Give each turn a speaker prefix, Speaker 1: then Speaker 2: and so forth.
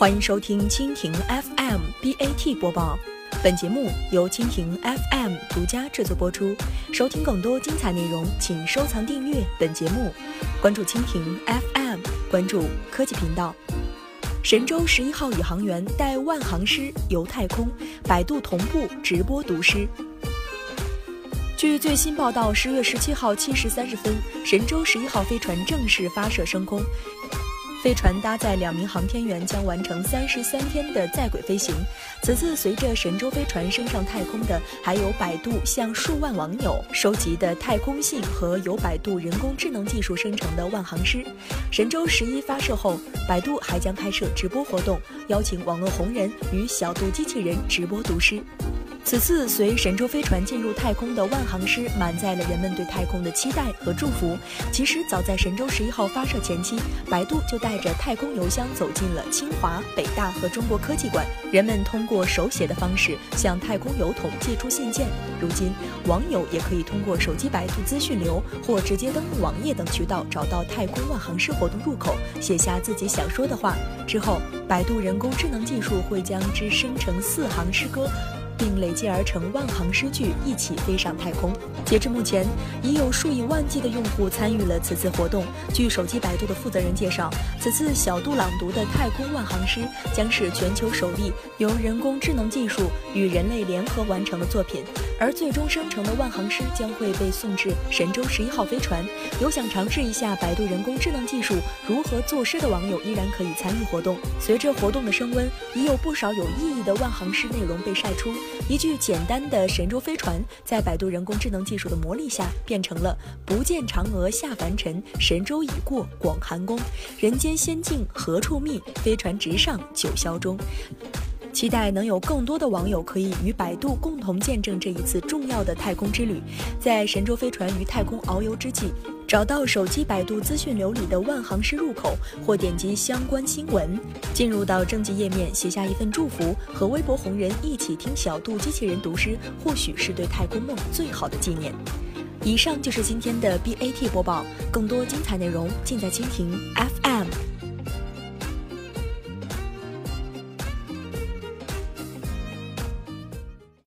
Speaker 1: 欢迎收听蜻蜓 FM BAT 播报，本节目由蜻蜓 FM 独家制作播出。收听更多精彩内容，请收藏订阅本节目，关注蜻蜓 FM，关注科技频道。神舟十一号宇航员带万航师游太空，百度同步直播读诗。据最新报道，十月十七号七时三十分，神舟十一号飞船正式发射升空。飞船搭载两名航天员将完成三十三天的在轨飞行。此次随着神舟飞船升上太空的，还有百度向数万网友收集的太空信和由百度人工智能技术生成的万航师。神舟十一发射后，百度还将开设直播活动，邀请网络红人与小度机器人直播读诗。此次随神舟飞船进入太空的万航师，满载了人们对太空的期待和祝福。其实，早在神舟十一号发射前期，百度就带着太空邮箱走进了清华、北大和中国科技馆，人们通过手写的方式向太空邮筒寄出信件。如今，网友也可以通过手机百度资讯流或直接登录网页等渠道，找到太空万航师活动入口，写下自己想说的话。之后，百度人工智能技术会将之生成四行诗歌。并累积而成万行诗句，一起飞上太空。截至目前，已有数以万计的用户参与了此次活动。据手机百度的负责人介绍，此次小度朗读的太空万行诗将是全球首例由人工智能技术与人类联合完成的作品，而最终生成的万行诗将会被送至神舟十一号飞船。有想尝试一下百度人工智能技术如何作诗的网友，依然可以参与活动。随着活动的升温，已有不少有意义的万行诗内容被晒出。一句简单的神舟飞船，在百度人工智能技术的磨砺下，变成了“不见嫦娥下凡尘，神舟已过广寒宫，人间仙境何处觅？飞船直上九霄中。”期待能有更多的网友可以与百度共同见证这一次重要的太空之旅，在神舟飞船于太空遨游之际，找到手机百度资讯流里的万行师入口，或点击相关新闻，进入到征集页面，写下一份祝福，和微博红人一起听小度机器人读诗，或许是对太空梦最好的纪念。以上就是今天的 BAT 播报，更多精彩内容尽在蜻蜓 FM。